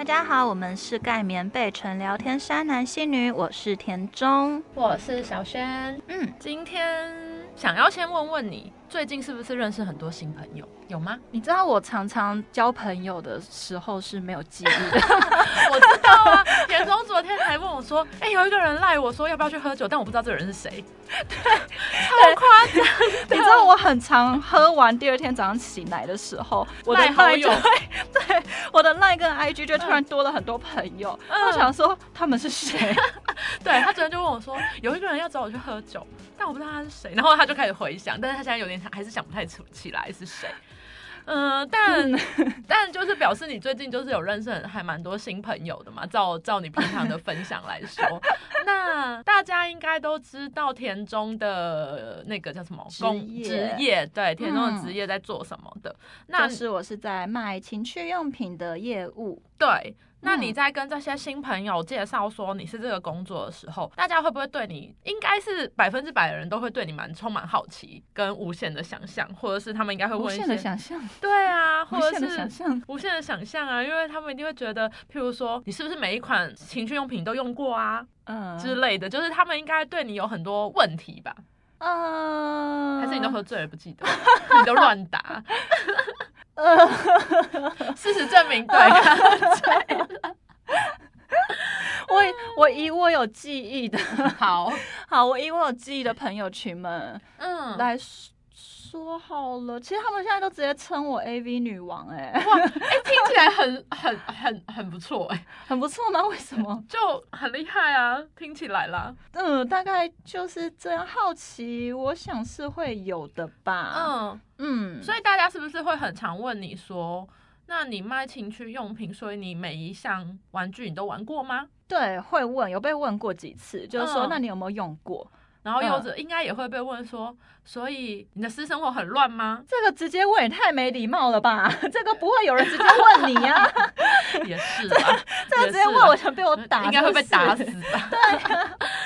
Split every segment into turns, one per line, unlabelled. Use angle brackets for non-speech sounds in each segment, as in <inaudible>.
大家好，我们是盖棉被纯聊天山男性女，我是田中，
我是小轩。
嗯，
今天想要先问问你，最近是不是认识很多新朋友？有吗？
你知道我常常交朋友的时候是没有记忆的，<laughs>
我知道啊。田中昨天还问我说：“哎、有一个人赖我说要不要去喝酒，但我不知道这个人是谁。”对，超夸张。
你知道我很常喝完第二天早上醒来的时候，我的
赖好友
就会 <laughs> 对我的 line 跟 IG 就突然多了很多朋友，
嗯
我想说他们是谁？<laughs>
对他昨天就问我说，有一个人要找我去喝酒，但我不知道他是谁。然后他就开始回想，但是他现在有点还是想不太出起来是谁。嗯，但但就是表示你最近就是有认识还蛮多新朋友的嘛。照照你平常的分享来说，那大家应该都知道田中的那个叫什么
职
工
业
职业，对田中的
嗯
职业在做什么的？那
就是我是在卖情趣用品的业务。
对，那你
嗯
在跟这些新朋友介绍说你是这个工作的时候，大家会不会对你，应该是百分之百的人都会对你蛮充满好奇跟无限的想象，或者是他们应该会问
无限的想象，
对啊，或 <laughs> 者
无限的想
是。
象。
无限的想象啊，因为他们一定会觉得，譬如说，你是不是每一款情趣用品都用过啊
嗯
之类的，就是他们应该对你有很多问题吧？
嗯，
还是你都喝醉了不记得，<laughs> 你都乱答？<laughs> <laughs> 事实证明，对，<laughs>
我以我以我有记忆的，
好，<laughs>
好，我以我有记忆的朋友群们
嗯，
来说说好了。其实他们现在都直接称我 AV 女王、哎，
哇，哎、听起来很 <laughs> 很很很不错哎、
很不错吗？为什么？
就很厉害啊，听起来啦。
嗯，大概就是这样。好奇，我想是会有的吧。
嗯，
嗯，
所以大家是不是会很常问你说，那你卖情趣用品，所以你每一项玩具你都玩过吗？
对，会问，有被问过几次，就是说，
嗯
那你有没有用过？
然后又
嗯
者应该也会被问说，所以你的私生活很乱吗？
这个直接问也太没礼貌了吧？<laughs> 这个不会有人直接问你呀、
也是啦，
这个直接问，我想被我打，
应该会被打死。吧？对、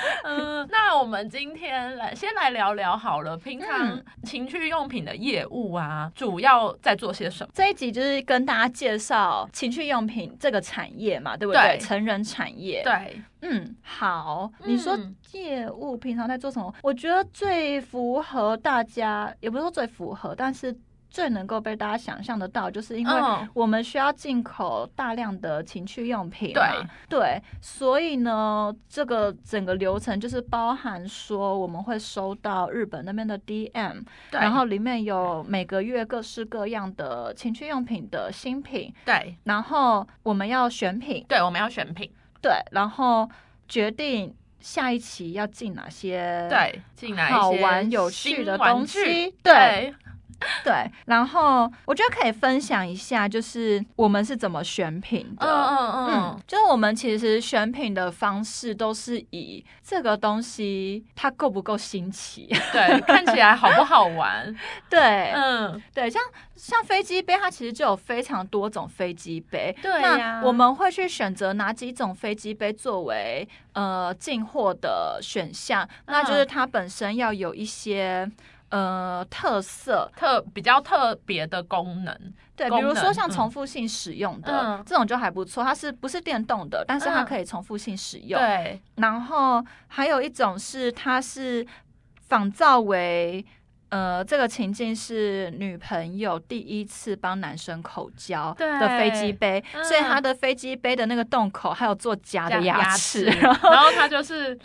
<laughs> 嗯，那我们今天来先来聊聊好了，平常
嗯
情趣用品的业务啊，主要在做些什么？
这一集就是跟大家介绍情趣用品这个产业嘛，对不对？
对
成人产业。，
对，
嗯，好。你说
嗯
业务平常在做什么？我觉得最符合大家，也不是说最符合，但是最能够被大家想象得到，就是因为
嗯。
我们需要进口大量的情趣用品嘛，对，所以呢，这个整个流程就是包含说我们会收到日本那边的 DM，
对，
然后里面有每个月各式各样的情趣用品的新品，
对。
然后我们要选品，
对，我们要选品，
对，然后决定下一期要进哪些
对，进来一些
好玩有趣的东西。
具，
对 <laughs>
对，
然后我觉得可以分享一下，就是我们是怎么选品的。
嗯嗯
嗯
嗯，，
就是我们其实选品的方式都是以这个东西它够不够新奇，
对，看起来好不好玩？<laughs>
对，
嗯，
对，像像飞机杯，它其实就有非常多种飞机杯。
对呀
那我们会去选择哪几种飞机杯作为呃进货的选项？那
嗯
就是它本身要有一些呃特色，
特比较特别的功能，
对，比如说像
嗯
重复性使用的、
嗯
这种就还不错，它是不是电动的？但是它
嗯
可以重复性使用。
对，
然后还有一种是它是仿造为。呃，这个情境是女朋友第一次帮男生口交
对
的飞机杯，
嗯
所以他的飞机杯的那个洞口还有做假的
牙
齿，<laughs>
然后他就是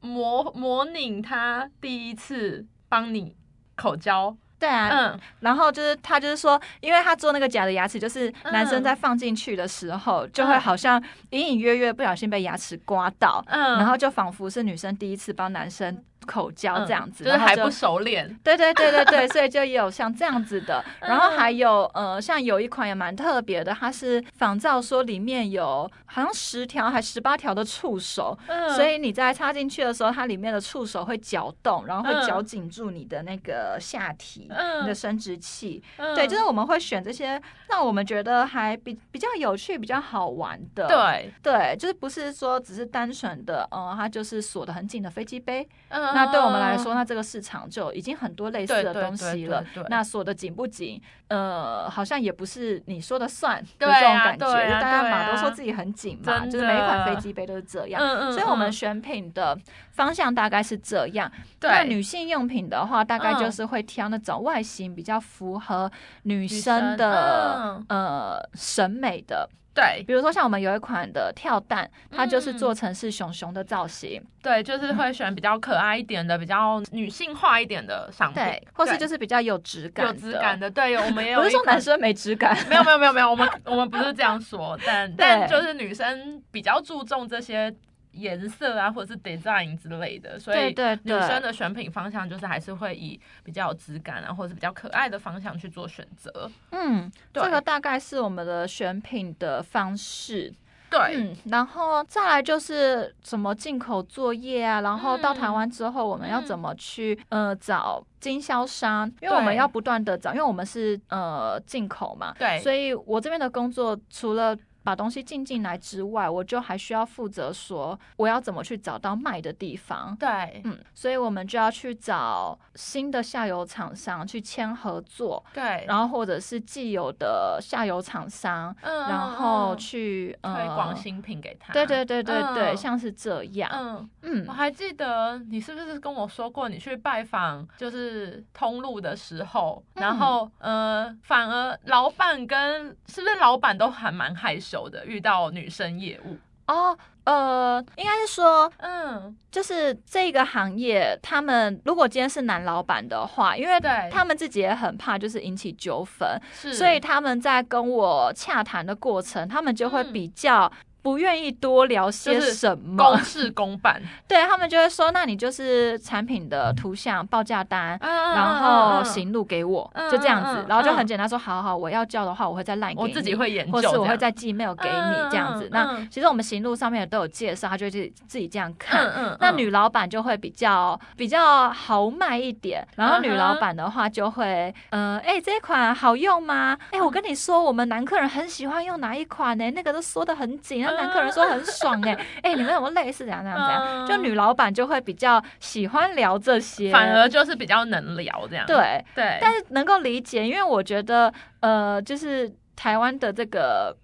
模模拟他第一次帮你口交，
对啊，
嗯，
然后就是他就是说，因为他做那个假的牙齿，就是男生
嗯。
在放进去的时候，就会好像隐隐约约不小心被牙齿刮到，
嗯。
然后就仿佛是女生第一次帮男生口交
嗯
这样子，
就是还不熟练，<laughs>
对对对对对，所以就也有像这样子的，然后还有呃，像有一款也蛮特别的，它是仿造说里面有好像十条还十八条的触手，
嗯。
所以你在插进去的时候，它里面的触手会搅动，然后会
嗯。
绞紧住你的那个下体、
嗯
你的生殖器。
嗯。
对，就是我们会选这些让我们觉得还比比较有趣、比较好玩的。
对，
对，就是不是说只是单纯的，嗯，它就是锁的很紧的飞机杯，
嗯
那对我们来说，那这个市场就已经很多类似的东西了。那锁的紧不紧？呃，好像也不是你说的算的这种感觉。大家嘛都说自己很紧嘛，就是每一款飞机杯都是这样。所以我们选品的方向大概是这样。那女性用品的话，大概就是会挑那种外形比较符合女生的呃审美的。
对，
比如说像我们有一款的跳蛋，它就是做成是熊熊的造型。
对，就是会选比较可爱一点的、比较女性化一点的商品，
或是就是比较有质感、
有质感的。对，我们也有。<laughs>
不是说男生没质感，
没有没有没有没有，我们我们不是这样说，但 <laughs> 但就是女生比较注重这些。颜色啊，或者是 design 之类的，所以女生的选品方向就是还是会以比较有质感啊，或者是比较可爱的方向去做选择。
嗯，这个大概是我们的选品的方式。
对，
嗯，然后再来就是什么进口作业啊，然后到台湾之后我们要怎么去呃找经销商，因为我们要不断的找，因为我们是呃进口嘛，
对，
所以我这边的工作除了。把东西进进来之外，我就还需要负责说我要怎么去找到卖的地方。
对，
嗯，所以我们就要去找新的下游厂商去签合作。
对，
然后或者是既有的下游厂商，嗯，然后去
推广新品给他。
对对对对对，像是这样。
嗯嗯，我还记得你是不是跟我说过，你去拜访就是通路的时候，然后呃，反而老板跟是不是老板都还蛮害羞。有的遇到女生业务。
哦，呃，应该是说，嗯，就是这个行业，他们如果今天是男老板的话，因为他们自己也很怕就是引起纠纷，所以他们在跟我洽谈的过程，他们就会比较。不愿意多聊些什么，
公事公办。<laughs>
对他们就会说，那你就是产品的图像报价单，然后行路给我，就这样子，然后就很简单说，好好，我要叫的话，我会再赖给你，
我自己会研究，
或是我会再寄 mail 给你这样子。那其实我们行路上面都有介绍，他就自自己这样看。那女老板就会比较比较豪迈一点，然后女老板的话就会，呃，哎，这一款好用吗？哎，我跟你说，我们男客人很喜欢用哪一款呢？那个都缩的很紧。男客人说很爽哎 <laughs> 哎，你们有没有类似这样这样这样？就女老板就会比较喜欢聊这些，
反而就是比较能聊这样。
对
对，
但是能够理解，因为我觉得呃，就是台湾的这个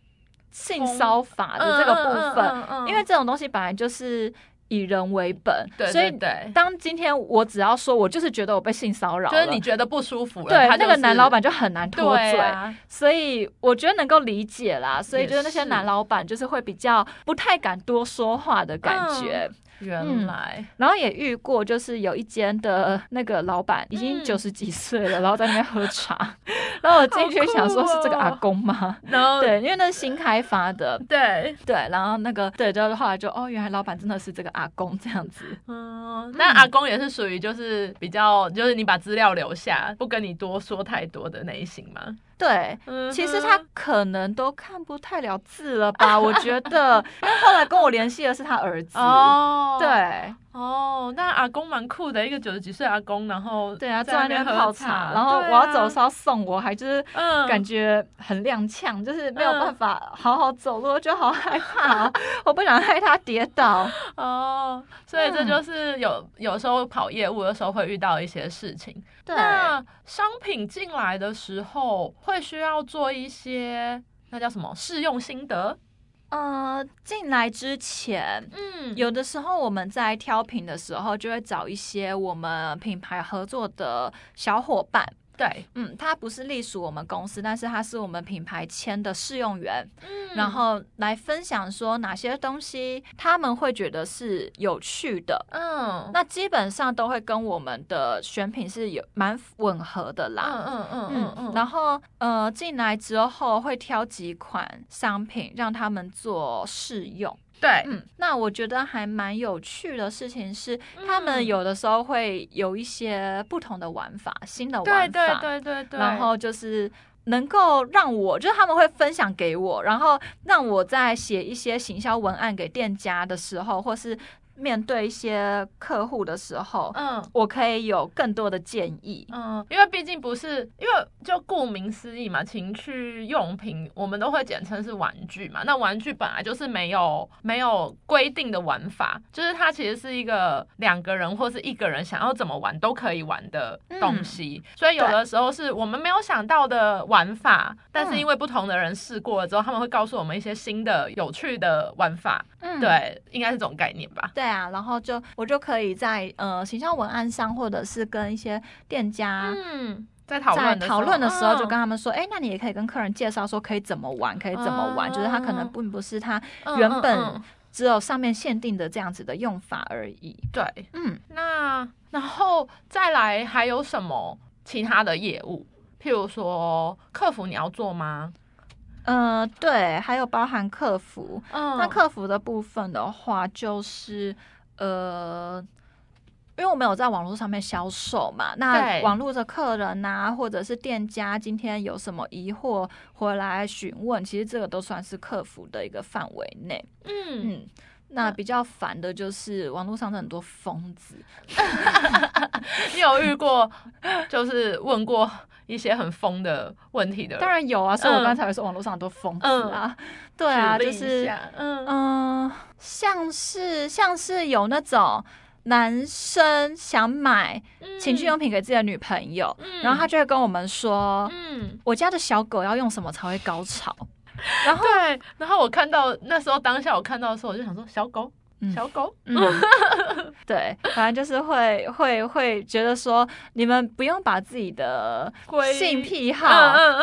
性骚法的这个部分，因为这种东西本来就是。以人为本，所以当今天我只要说，我就是觉得我被性骚扰，
就是你觉得不舒服了，
对，那个男老板就很难脱嘴，所以我觉得能够理解啦。所以就是那些男老板就是会比较不太敢多说话的感觉。
原来，
然后也遇过，就是有一间的那个老板已经九十几岁了，然后在那边喝茶，<laughs> 然后我进去想说是这个阿公吗？然后 <laughs> 对，因为那是新开发的，
对。
对，然后那个对，就后来就哦，原来老板真的是这个阿公这样子。
嗯，那阿公也是属于就是比较就是你把资料留下，不跟你多说太多的类型吗？
对，其实他可能都看不太了字了吧？我觉得，<laughs> 因为后来跟我联系的是他儿子。哦，对。
哦，那阿公蛮酷的，一个九十几岁阿公，然后
对啊，在那边泡茶，然后我要走的时候送我，还就是感觉很踉跄，就是没有办法好好走路，就好害怕，<laughs> 我不想害他跌倒。<laughs>
哦，所以这就是有有时候跑业务的时候会遇到一些事情。
那
商品进来的时候会需要做一些那叫什么试用心得。
呃，进来之前，嗯，有的时候我们在挑品的时候，就会找一些我们品牌合作的小伙伴。
对，
嗯，他不是隶属我们公司，但是他是我们品牌签的试用员，嗯，然后来分享说哪些东西他们会觉得是有趣的，嗯，那基本上都会跟我们的选品是有蛮吻合的啦，嗯嗯嗯嗯。嗯，然后呃进来之后会挑几款商品让他们做试用。
对，嗯，
那我觉得还蛮有趣的事情是，他们有的时候会有一些不同的玩法，新的玩
法，对对对对，
然后就是能够让我，就是他们会分享给我，然后让我在写一些行销文案给店家的时候，或是。面对一些客户的时候，嗯，我可以有更多的建议，
嗯，因为毕竟不是，因为就顾名思义嘛，情趣用品我们都会简称是玩具嘛。那玩具本来就是没有没有规定的玩法，就是它其实是一个两个人或是一个人想要怎么玩都可以玩的东西。所以有的时候是我们没有想到的玩法，但是因为不同的人试过了之后，他们会告诉我们一些新的有趣的玩法。嗯，对，应该是这种概念吧。
对啊，然后就我就可以在呃形象文案上，或者是跟一些店家，
嗯，在讨论
讨论
的
时候，就跟他们说，哎，那你也可以跟客人介绍说可以怎么玩，可以怎么玩，就是他可能并不是他原本只有上面限定的这样子的用法而已。
对，嗯，那然后再来还有什么其他的业务？譬如说客服你要做吗？
嗯，对，还有包含客服。嗯，那客服的部分的话，就是呃，因为我们有在网络上面销售嘛，那网络的客人呐，或者是店家今天有什么疑惑回来询问，其实这个都算是客服的一个范围内。嗯嗯，那比较烦的就是网络上的很多疯子。<laughs>
你有遇过，就是问过？一些很疯的问题的，
当然有啊，所以我刚才说网络上很多疯子啊，对啊，就是嗯。嗯，像是像是有那种男生想买情趣用品给自己的女朋友，然后他就会跟我们说，嗯，我家的小狗要用什么才会高潮？<laughs>
然后对，然后我看到那时候当下我看到的时候，我就想说小狗。小狗，嗯，<laughs>
对，反正就是会会会觉得说，你们不用把自己的性癖好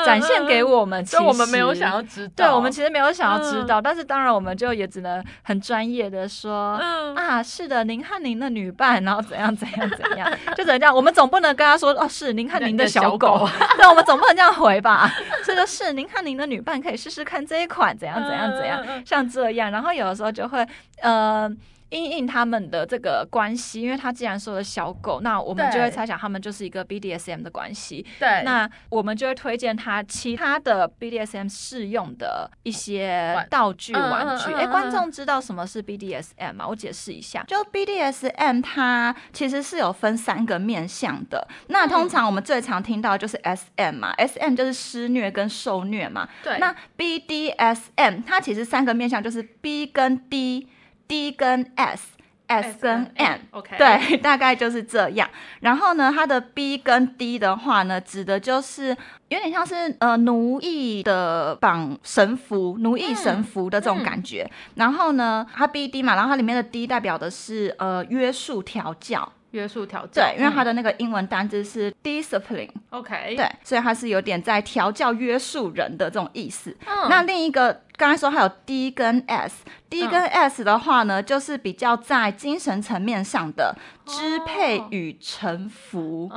展现给我们，其实
我们没有想要知道，
对我们其实没有想要知道，但是当然我们就也只能很专业的说，啊，是的，您和您的女伴，然后怎样怎样怎样，就怎样我们总不能跟他说，哦，是您和您的小狗，<laughs> 对，我们总不能这样回吧？这个是您和您的女伴可以试试看这一款怎样怎样怎样，像这样，然后有的时候就会，呃。因应他们的这个关系，因为他既然说了小狗，那我们就会猜想他们就是一个 BDSM 的关系。
对，
那我们就会推荐他其他的 BDSM 适用的一些道具玩具。哎，观众知道什么是 BDSM 吗？我解释一下，就 BDSM 它其实是有分三个面向的。那通常我们最常听到就是 SM 嘛，SM 就是施虐跟受虐嘛。
对，
那 BDSM 它其实三个面向就是 B 跟 D。D 跟 S，S 跟 N，OK，对，<laughs> 大概就是这样。然后呢，它的 B 跟 D 的话呢，指的就是有点像是呃奴役的绑神符、奴役神符的这种感觉。然后呢，它 B D 嘛，然后它里面的 D 代表的是呃约束调教。
约束调教，
对，因为它的那个英文单字是 discipline，OK，对，所以它是有点在调教、约束人的这种意思。那另一个刚才说还有 D 跟 S，D 跟 S 的话呢，就是比较在精神层面上的。支配与臣服，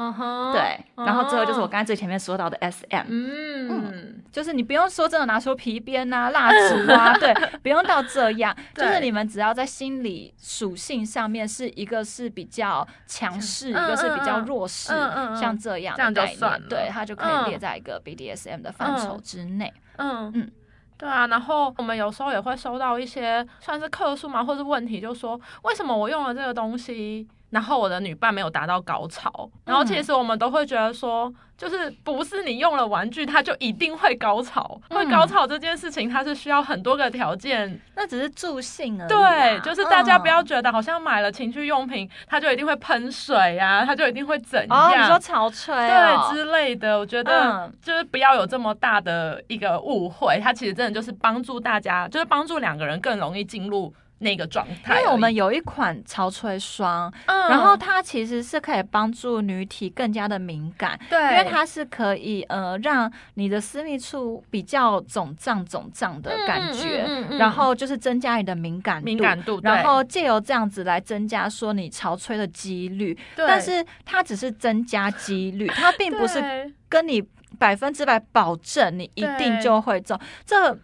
对，然后最后就是我刚才最前面说到的 S M，嗯，就是你不用说真的拿出皮鞭啊、蜡烛啊，<laughs> 对，不用到这样，就是你们只要在心理属性上面是一个是比较强势，一个是比较弱势，像这样的概念，对，它就可以列在一个 B D S M 的范畴之内，嗯。
嗯，对啊，然后我们有时候也会收到一些算是客诉嘛，或是问题，就说为什么我用了这个东西？然后我的女伴没有达到高潮，然后其实我们都会觉得说，就是不是你用了玩具，它就一定会高潮，会高潮这件事情，它是需要很多个条件，
那只是助兴而已。
对，就是大家不要觉得好像买了情趣用品，它就一定会喷水呀，它就一定会怎样？
你说潮吹
对之类的，我觉得就是不要有这么大的一个误会，它其实真的就是帮助大家，就是帮助两个人更容易进入。那个状态，
因为我们有一款潮吹霜，嗯，然后它其实是可以帮助女体更加的敏感，
对，
因为它是可以呃让你的私密处比较肿胀肿胀的感觉，然后就是增加你的敏感
敏感度，
然后借由这样子来增加说你潮吹的几率，但是它只是增加几率，<laughs> 它并不是跟你百分之百保证你一定就会中这。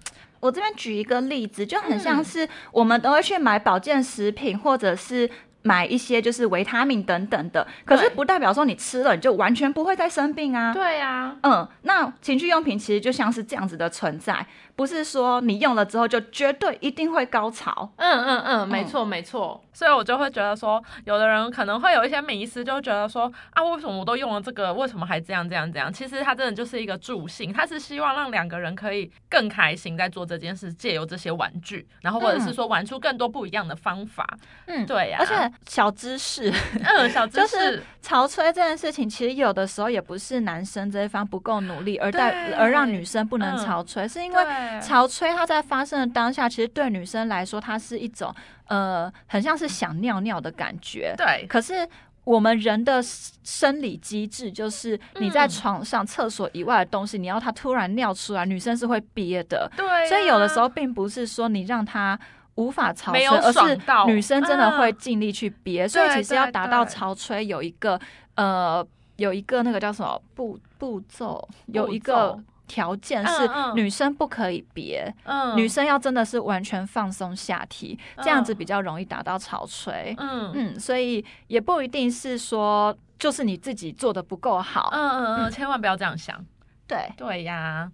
我这边举一个例子，就很像是我们都会去买保健食品或者是买一些就是维他命等等的，可是不代表说你吃了你就完全不会再生病啊。
对啊，
嗯，那情趣用品其实就像是这样子的存在，不是说你用了之后就绝对一定会高潮。
嗯嗯嗯，没错没错。所以我就会觉得说，有的人可能会有一些迷思，就觉得说啊，为什么我都用了这个，为什么还这样这样这样？其实它真的就是一个助兴，它是希望让两个人可以更开心在做这件事，借由这些玩具，然后或者是说玩出更多不一样的方法。嗯，对呀。
而且小知识，
嗯，小知识，<laughs>
潮吹这件事情，其实有的时候也不是男生这一方不够努力，而带而让女生不能潮吹，是因为潮吹它在发生的当下，其实对女生来说，它是一种。呃，很像是想尿尿的感觉。
对，
可是我们人的生理机制就是，你在床上、厕所以外的东西，你要它突然尿出来，女生是会憋的。
对，
所以有的时候并不是说你让她无法潮吹，而是女生真的会尽力去憋。所以其实要达到潮吹，有一个呃，有一个那个叫什么步步骤，有一个。条件是女生不可以憋，女生要真的是完全放松下体，这样子比较容易达到潮吹。嗯嗯，所以也不一定是说就是你自己做的不够好。
嗯嗯嗯，千万不要这样想。
对
对呀。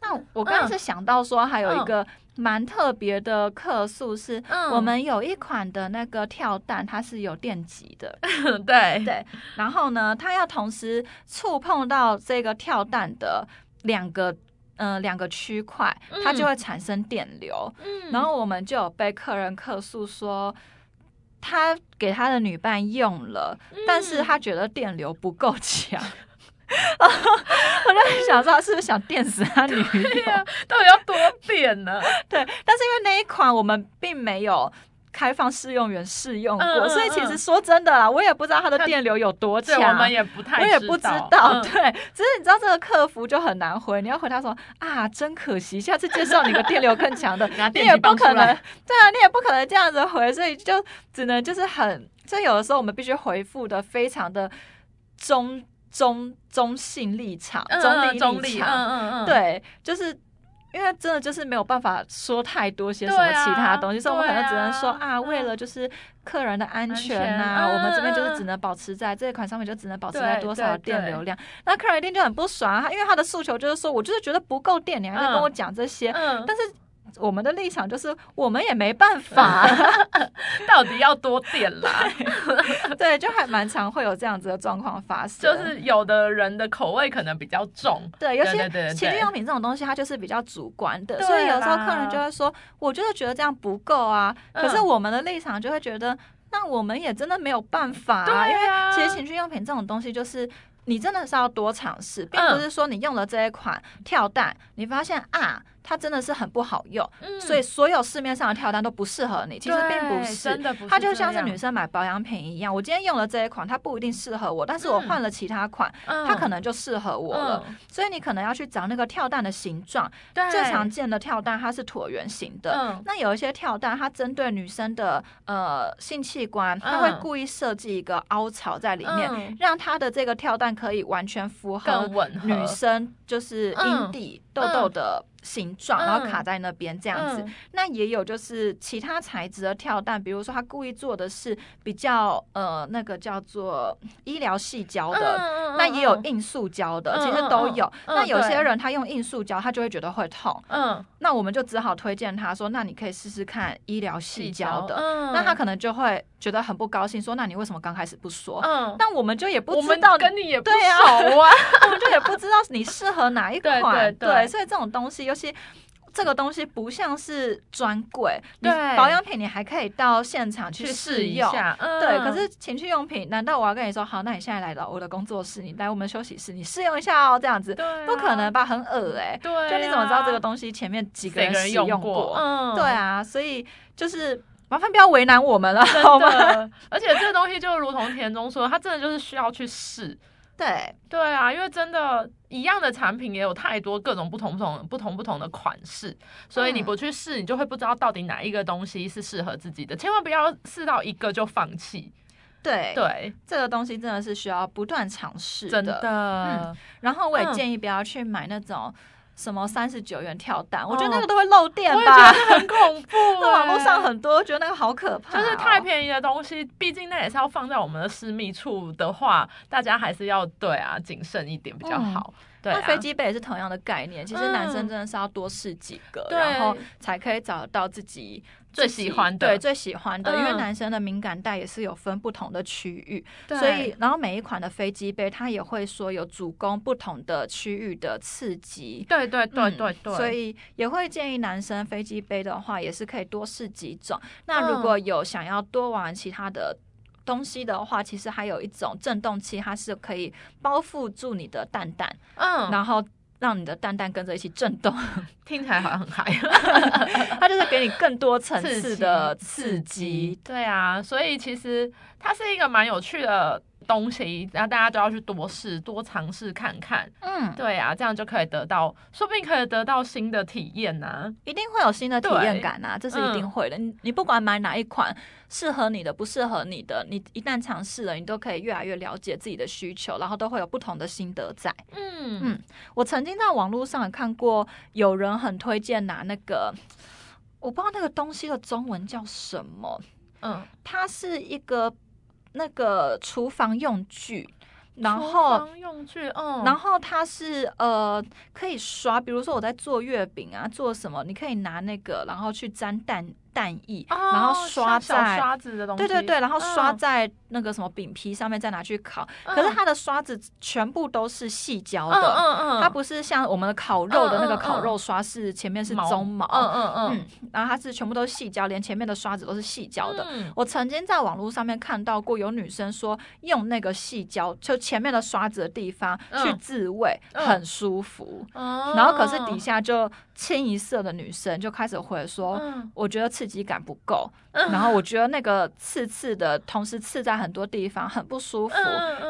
那我刚刚是想到说还有一个蛮特别的客诉是，我们有一款的那个跳蛋，它是有电极的。<laughs>
对
对。然后呢，它要同时触碰到这个跳蛋的。两个嗯两个区块，它就会产生电流。嗯，然后我们就有被客人客诉说，他给他的女伴用了，但是他觉得电流不够强。<laughs> 我就想说，他是不是想电死他女友？
到底要多电呢？
对，但是因为那一款我们并没有。开放试用员试用过，所以其实说真的啦，我也不知道它的电流有多强，
我们也不太，
我也不知道。对，只是你知道这个客服就很难回，你要回他说啊，真可惜，下次介绍你个电流更强的，<laughs> 你也不可能，对啊，你也不可能这样子回，所以就只能就是很，所以有的时候我们必须回复的非常的中中中性立场，中立立场，嗯嗯嗯，对，就是。因为真的就是没有办法说太多些什么其他东西，所以我们可能只能说啊，为了就是客人的安全呐，我们这边就是只能保持在这一款商品就只能保持在多少电流量。那客人一定就很不爽，他因为他的诉求就是说我就是觉得不够电，你还在跟我讲这些，但是。我们的立场就是，我们也没办法 <laughs> <laughs>
到底要多点啦？
对，就还蛮常会有这样子的状况发生。
就是有的人的口味可能比较重，
对，有些情趣用品这种东西，它就是比较主观的，所以有时候客人就会说，我就是觉得这样不够啊。可是我们的立场就会觉得，那我们也真的没有办法啊，因为其实情趣用品这种东西，就是你真的是要多尝试，并不是说你用了这一款跳蛋，你发现啊。它真的是很不好用，所以所有市面上的跳蛋都不适合你。其实并不是，
真的不是。
它就像是女生买保养品一样，我今天用了这一款，它不一定适合我，但是我换了其他款，它可能就适合我了。所以你可能要去找那个跳蛋的形状。最常见的跳蛋它是椭圆形的。那有一些跳蛋，它针对女生的呃性器官，它会故意设计一个凹槽在里面，让它的这个跳蛋可以完全符合女生就是阴蒂痘痘的。形状，然后卡在那边这样子。那也有就是其他材质的跳蛋，比如说他故意做的是比较呃那个叫做医疗细胶的，那也有硬塑胶的，其实都有。那有些人他用硬塑胶，他就会觉得会痛。嗯，那我们就只好推荐他说，那你可以试试看医疗细胶的。那他可能就会觉得很不高兴，说那你为什么刚开始不说？嗯，但我们就也不知道
跟你也不
熟啊，<laughs> 我们就也不知道你适合哪一款。<laughs> 对，所以这种东西。尤其这个东西不像是专柜，对保养品你还可以到现场去试一下，对。可是情趣用品，难道我要跟你说好？那你现在来到我的工作室，你来我们休息室，你试用一下哦，这样子，不可能吧？很恶哎，
对。
就你怎么知道这个东西前面几个人使用过？嗯，对啊，所以就是麻烦不要为难我们了，好吗？
而且这个东西就如同田中说，它真的就是需要去试。
对
对啊，因为真的，一样的产品也有太多各种不同不同不同不同的款式，所以你不去试，你就会不知道到底哪一个东西是适合自己的。千万不要试到一个就放弃。
对
对，
这个东西真的是需要不断尝试
的。真的，
然后我也建议不要去买那种。什么三十九元跳蛋，我觉得那个都会漏电吧，我
觉得很恐怖。<laughs>
网络上很多，觉得那个好可怕，
就是太便宜的东西，毕竟那也是要放在我们的私密处的话，大家还是要对啊谨慎一点比较好。那
飞机杯也是同样的概念，其实男生真的是要多试几个，然后才可以找到自己
最喜欢的，
对最喜欢的。因为男生的敏感带也是有分不同的区域，所以然后每一款的飞机杯它也会说有主攻不同的区域的刺激，
对对对对对，
所以也会建议男生飞机杯的话也是可以多试几种。那如果有想要多玩其他的。东西的话，其实还有一种震动器，它是可以包覆住你的蛋蛋，嗯，然后让你的蛋蛋跟着一起震动，<laughs>
听起来好像很嗨。<laughs>
它就是给你更多层次的刺激。
对啊，所以其实它是一个蛮有趣的。东西，然后大家都要去多试、多尝试看看。嗯，对啊，这样就可以得到，说不定可以得到新的体验呐，
一定会有新的体验感呐，这是一定会的。你你不管买哪一款，适合你的、不适合你的，你一旦尝试了，你都可以越来越了解自己的需求，然后都会有不同的心得在。嗯嗯，我曾经在网络上看过，有人很推荐拿那个，我不知道那个东西的中文叫什么。嗯，它是一个。那个厨房用具，然后
用具，嗯，
然后它是呃可以刷，比如说我在做月饼啊，做什么，你可以拿那个，然后去沾蛋。蛋液，然后刷在
刷子的东西，
对对对，然后刷在那个什么饼皮上面，再拿去烤。可是它的刷子全部都是细胶的，嗯嗯它不是像我们的烤肉的那个烤肉刷，是前面是鬃毛，嗯嗯嗯，然后它是全部都是细胶，连前面的刷子都是细胶的。我曾经在网络上面看到过，有女生说用那个细胶，就前面的刷子的地方去自慰，很舒服。然后可是底下就清一色的女生就开始回说，我觉得刺。激感不够，然后我觉得那个刺刺的，同时刺在很多地方，很不舒服。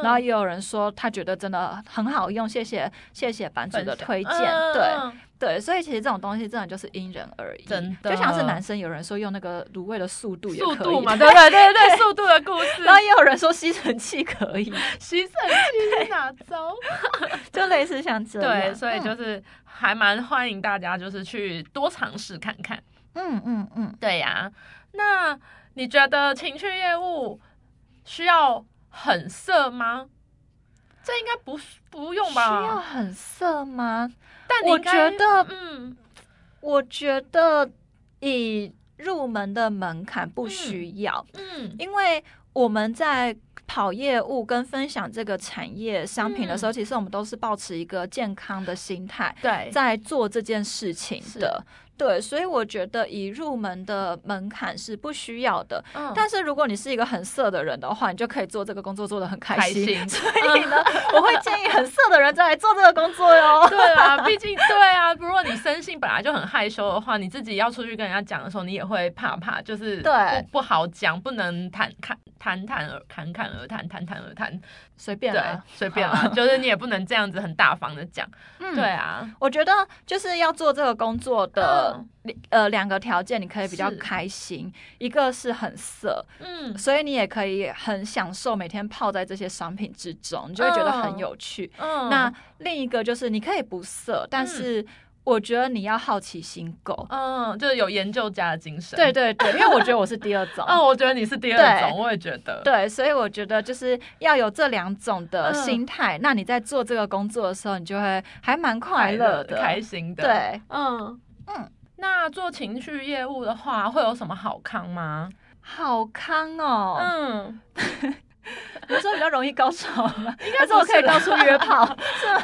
然后也有人说他觉得真的很好用，谢谢谢谢版主的推荐。对对，所以其实这种东西真的就是因人而异，
真
的。就像是男生有人说用那个卤味的速度也可
以。嘛，<laughs> 对对？对对，速度的故事。
然后也有人说吸尘器可以，
吸尘器哪？招？<laughs>
就类似像这样。
对，所以就是还蛮欢迎大家就是去多尝试看看。嗯嗯嗯，对呀。那你觉得情趣业务需要很色吗？这应该不不用吧？
需要很色吗？
但
我觉得，嗯，我觉得以入门的门槛不需要。嗯，因为我们在跑业务跟分享这个产业商品的时候，其实我们都是保持一个健康的心态，
对，
在做这件事情的。对，所以我觉得以入门的门槛是不需要的。嗯，但是如果你是一个很色的人的话，你就可以做这个工作做的很开心。<laughs> 所以呢，我会建议很色的人再来做这个工作哟。
对啊，毕竟对啊，如果你生性本来就很害羞的话，你自己要出去跟人家讲的时候，你也会怕怕，就是
对
不好讲，不能谈侃谈谈而侃侃而谈，谈谈而谈，
随便对
随便啊，就是你也不能这样子很大方的讲。嗯，对啊，
我觉得就是要做这个工作的。呃，两个条件你可以比较开心，一个是很色，嗯，所以你也可以很享受每天泡在这些商品之中，你就会觉得很有趣。嗯，那另一个就是你可以不色，但是我觉得你要好奇心够，
嗯，就是有研究家的精神。
对对对，因为我觉得我是第二种，<laughs>
嗯，我觉得你是第二种，我也觉得，
对，所以我觉得就是要有这两种的心态，那你在做这个工作的时候，你就会还蛮快乐的、
开心的。
对，嗯嗯。
那做情趣业务的话，会有什么好康吗？
好康哦，嗯，<laughs> 你说比较容易高潮吗？应该是我可以到处约炮，是吗？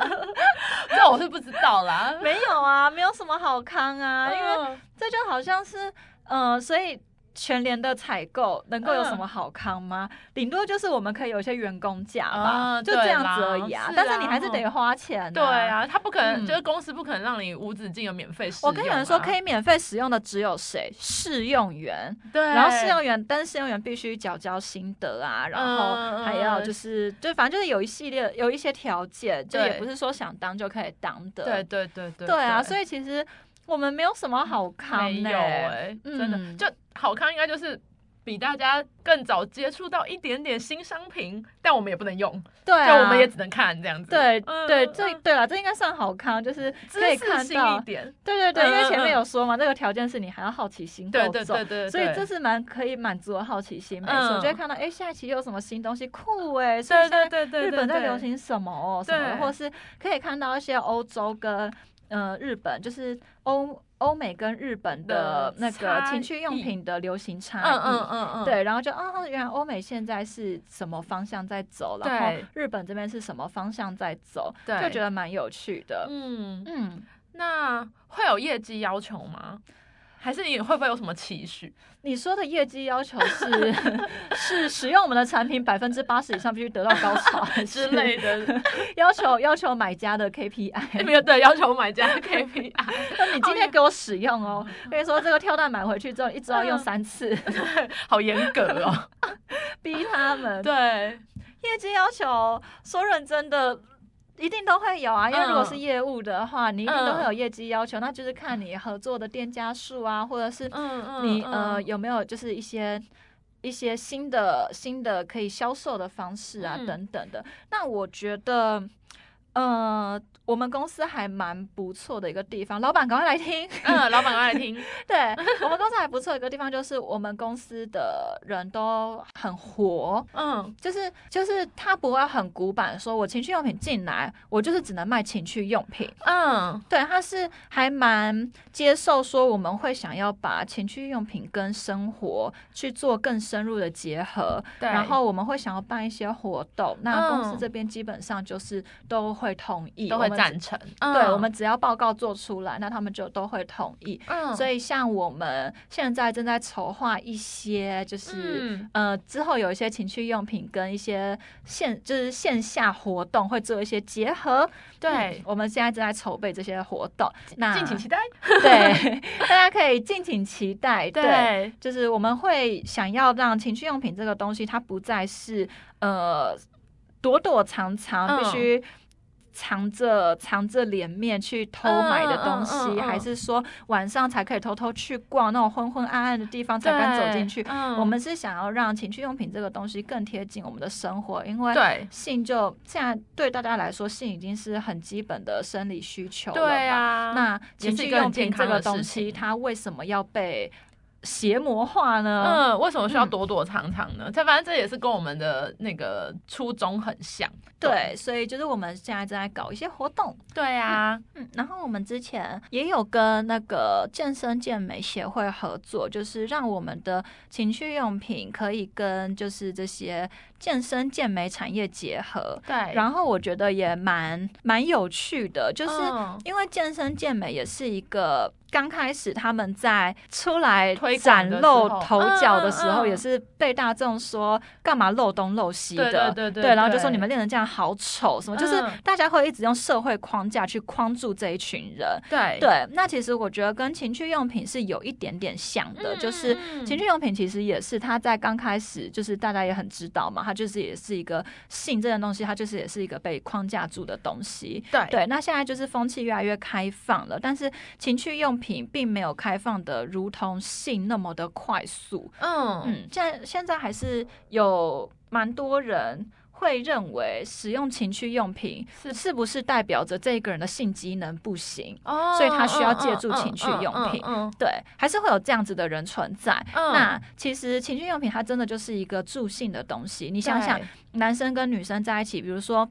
<laughs>
这我是不知道啦。
没有啊，没有什么好康啊，因为这就好像是，嗯，所以。全联的采购能够有什么好康吗？顶多就是我们可以有一些员工价吧，就这样子而已啊。但是你还是得花钱。
对啊，他不可能，就是公司不可能让你无止境的免费使
用。我跟你们说，可以免费使用的只有谁？试用员。
对。
然后试用员，但是试用员必须缴交心得啊，然后还要就是，就反正就是有一系列有一些条件，就也不是说想当就可以当的。
对对对对。
对啊，所以其实我们没有什么好康，
没有哎，真的。就。好康应该就是比大家更早接触到一点点新商品，但我们也不能用，
对，
我们也只能看这样子。
对对，这对了，这应该算好康，就是可以看到。
一点。
对对对，因为前面有说嘛，这个条件是你还要好奇心够
重，对对对，
所以这是蛮可以满足我好奇心。没错，就会看到哎，下一期有什么新东西酷哎，
对对对对，
日本在流行什么哦什么，或是可以看到一些欧洲跟呃日本，就是欧。欧美跟日本的那个情趣用品的流行差异，嗯嗯嗯嗯，对，然后就哦，原来欧美现在是什么方向在走，然后日本这边是什么方向在走，就觉得蛮有趣的。嗯
嗯，那会有业绩要求吗？还是你会不会有什么期许？
你说的业绩要求是 <laughs> 是使用我们的产品百分之八十以上必须得到高潮
之类的 <laughs>
要求，要求买家的 KPI
没有对，要求买家的 KPI。<laughs>
那你今天给我使用哦，跟你说这个跳蛋买回去之后一直要用三次，
好严格哦，
逼他们
对
业绩要求，说认真的。一定都会有啊，因为如果是业务的话，你一定都会有业绩要求，那就是看你合作的店家数啊，或者是你呃有没有就是一些一些新的新的可以销售的方式啊等等的。那我觉得，呃。我们公司还蛮不错的一个地方，老板赶快来听。
嗯，老板赶快来听。<laughs>
对我们公司还不错一个地方，就是我们公司的人都很活。嗯，就是就是他不会很古板，说我情趣用品进来，我就是只能卖情趣用品。嗯，对，他是还蛮接受说我们会想要把情趣用品跟生活去做更深入的结合。对，然后我们会想要办一些活动，那公司这边基本上就是都会同意，
都会。赞成，
对我们只要报告做出来，那他们就都会同意。嗯，所以像我们现在正在筹划一些，就是呃之后有一些情趣用品跟一些线就是线下活动会做一些结合。
对，
我们现在正在筹备这些活动，那
敬请期待。<laughs>
对，大家可以敬请期待。对，就是我们会想要让情趣用品这个东西，它不再是呃躲躲藏藏，必须。藏着藏着脸面去偷买的东西，还是说晚上才可以偷偷去逛那种昏昏暗暗的地方才敢走进去？我们是想要让情趣用品这个东西更贴近我们的生活，因为性就现在对大家来说，性已经是很基本的生理需求了。
对啊，
那情趣用品这个东西，它为什么要被？邪魔化呢？
嗯，为什么需要躲躲藏藏呢？这反正这也是跟我们的那个初衷很像。
对，所以就是我们现在正在搞一些活动。
对啊，
嗯，然后我们之前也有跟那个健身健美协会合作，就是让我们的情趣用品可以跟就是这些健身健美产业结合。
对，
然后我觉得也蛮蛮有趣的，就是因为健身健美也是一个。刚开始他们在出来崭露头角的时候，也是被大众说干嘛露东露西的，
对对对，
然后就说你们练成这样好丑，什么就是大家会一直用社会框架去框住这一群人。
对
对，那其实我觉得跟情趣用品是有一点点像的，就是情趣用品其实也是它在刚开始就是大家也很知道嘛，它就是也是一个性这件东西，它就是也是一个被框架住的东西。
对
对，那现在就是风气越来越开放了，但是情趣用品并没有开放的如同性那么的快速。嗯嗯，现在现在还是有蛮多人会认为使用情趣用品是是不是代表着这个人的性机能不行，所以他需要借助情趣用品。对，还是会有这样子的人存在。那其实情趣用品它真的就是一个助性的东西。你想想，男生跟女生在一起，比如说。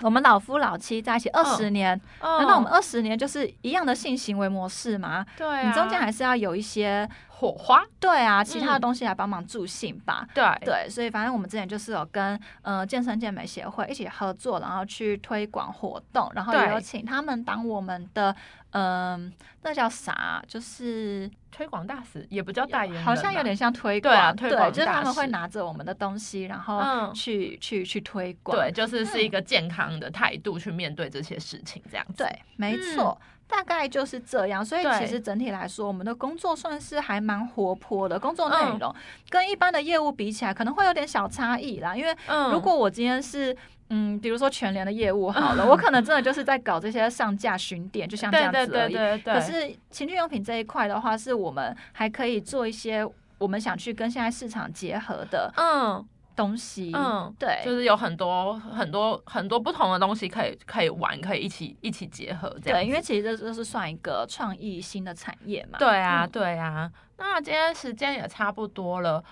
我们老夫老妻在一起二十年，难道我们二十年就是一样的性行为模式吗？
对，
你中间还是要有一些
火花。
对啊，其他的东西来帮忙助兴吧。
对
对，所以反正我们之前就是有跟呃健身健美协会一起合作，然后去推广活动，然后也有请他们当我们的嗯，那叫啥？就是
推广大使，也不叫代言，
好像有点像推广。
对，就是
他们会拿着我们的东西，然后去去去推广。
对，就是是一个健康的态度去面对这些事情，这样子。
对，没错。大概就是这样，所以其实整体来说，我们的工作算是还蛮活泼的。工作内容跟一般的业务比起来，可能会有点小差异啦。因为如果我今天是嗯，比如说全联的业务好了，<laughs> 我可能真的就是在搞这些上架巡店，就像这样子而已。可是情趣用品这一块的话，是我们还可以做一些。我们想去跟现在市场结合的，嗯。东西，嗯，对，
就是有很多很多很多不同的东西可以可以玩，可以一起一起结合这样。
对，因为其实这这是算一个创意新的产业嘛。
对啊，对啊。那今天时间也差不多了。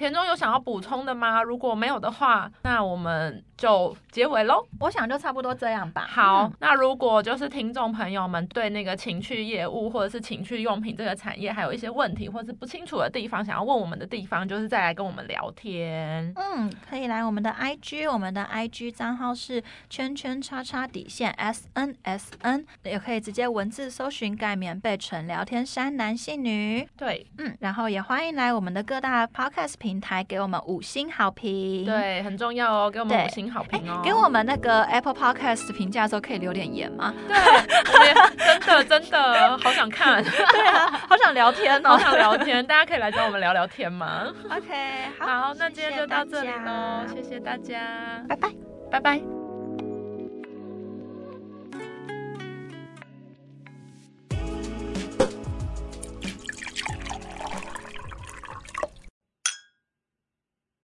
田中有想要补充的吗？如果没有的话，那我们就结尾喽。
我想就差不多这样吧。
好，那如果就是听众朋友们对那个情趣业务或者是情趣用品这个产业还有一些问题或是不清楚的地方，想要问我们的地方，就是再来跟我们聊天。
嗯，可以来我们的 IG，我们的 IG 账号是圈圈叉叉底线 S N S N，也可以直接文字搜寻盖棉被纯聊天山男性女。
对，
嗯，然后也欢迎来我们的各大 Podcast 平。平台给我们五星好评，
对，很重要哦，给我们五星好评哦。
给我们那个 Apple Podcast 评价的时候可以留点言吗？
对，真的真的好想看，<laughs>
对啊，好想聊天哦，
好想聊天，大家可以来找我们聊聊天吗
？OK，
好，那今天就到这里喽，谢谢大家，
拜拜，
拜拜。